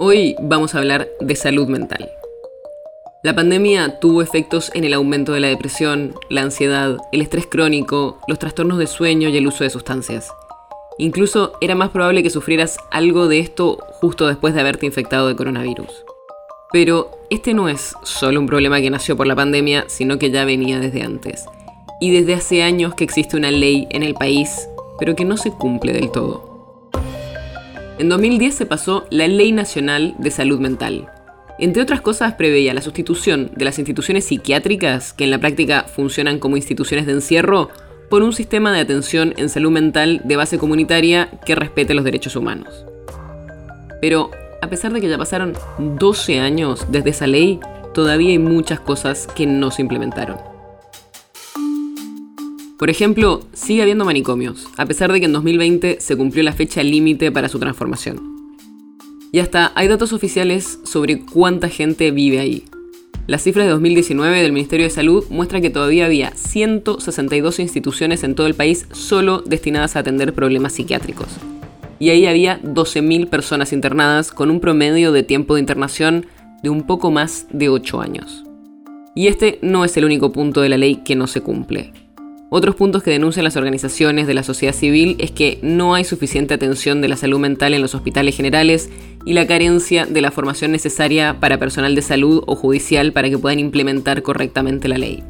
Hoy vamos a hablar de salud mental. La pandemia tuvo efectos en el aumento de la depresión, la ansiedad, el estrés crónico, los trastornos de sueño y el uso de sustancias. Incluso era más probable que sufrieras algo de esto justo después de haberte infectado de coronavirus. Pero este no es solo un problema que nació por la pandemia, sino que ya venía desde antes. Y desde hace años que existe una ley en el país, pero que no se cumple del todo. En 2010 se pasó la Ley Nacional de Salud Mental. Entre otras cosas, preveía la sustitución de las instituciones psiquiátricas, que en la práctica funcionan como instituciones de encierro, por un sistema de atención en salud mental de base comunitaria que respete los derechos humanos. Pero, a pesar de que ya pasaron 12 años desde esa ley, todavía hay muchas cosas que no se implementaron. Por ejemplo, sigue habiendo manicomios, a pesar de que en 2020 se cumplió la fecha límite para su transformación. Y hasta hay datos oficiales sobre cuánta gente vive ahí. Las cifras de 2019 del Ministerio de Salud muestran que todavía había 162 instituciones en todo el país solo destinadas a atender problemas psiquiátricos. Y ahí había 12.000 personas internadas con un promedio de tiempo de internación de un poco más de 8 años. Y este no es el único punto de la ley que no se cumple. Otros puntos que denuncian las organizaciones de la sociedad civil es que no hay suficiente atención de la salud mental en los hospitales generales y la carencia de la formación necesaria para personal de salud o judicial para que puedan implementar correctamente la ley.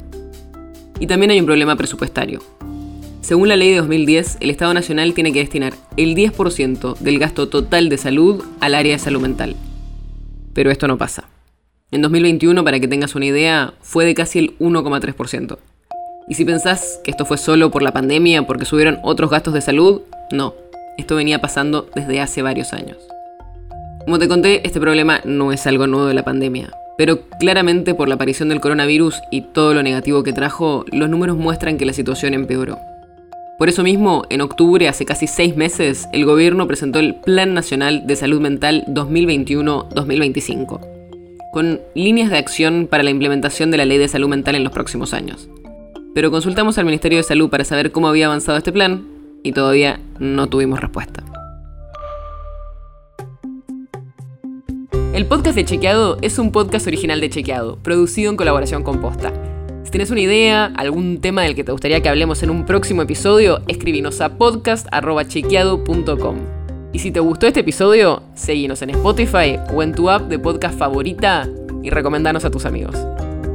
Y también hay un problema presupuestario. Según la ley de 2010, el Estado Nacional tiene que destinar el 10% del gasto total de salud al área de salud mental. Pero esto no pasa. En 2021, para que tengas una idea, fue de casi el 1,3%. Y si pensás que esto fue solo por la pandemia, porque subieron otros gastos de salud, no. Esto venía pasando desde hace varios años. Como te conté, este problema no es algo nuevo de la pandemia, pero claramente por la aparición del coronavirus y todo lo negativo que trajo, los números muestran que la situación empeoró. Por eso mismo, en octubre, hace casi seis meses, el gobierno presentó el Plan Nacional de Salud Mental 2021-2025, con líneas de acción para la implementación de la Ley de Salud Mental en los próximos años pero consultamos al Ministerio de Salud para saber cómo había avanzado este plan y todavía no tuvimos respuesta. El podcast de Chequeado es un podcast original de Chequeado, producido en colaboración con Posta. Si tienes una idea, algún tema del que te gustaría que hablemos en un próximo episodio, escríbenos a podcast.chequeado.com. Y si te gustó este episodio, seguinos en Spotify o en tu app de podcast favorita y recomendanos a tus amigos.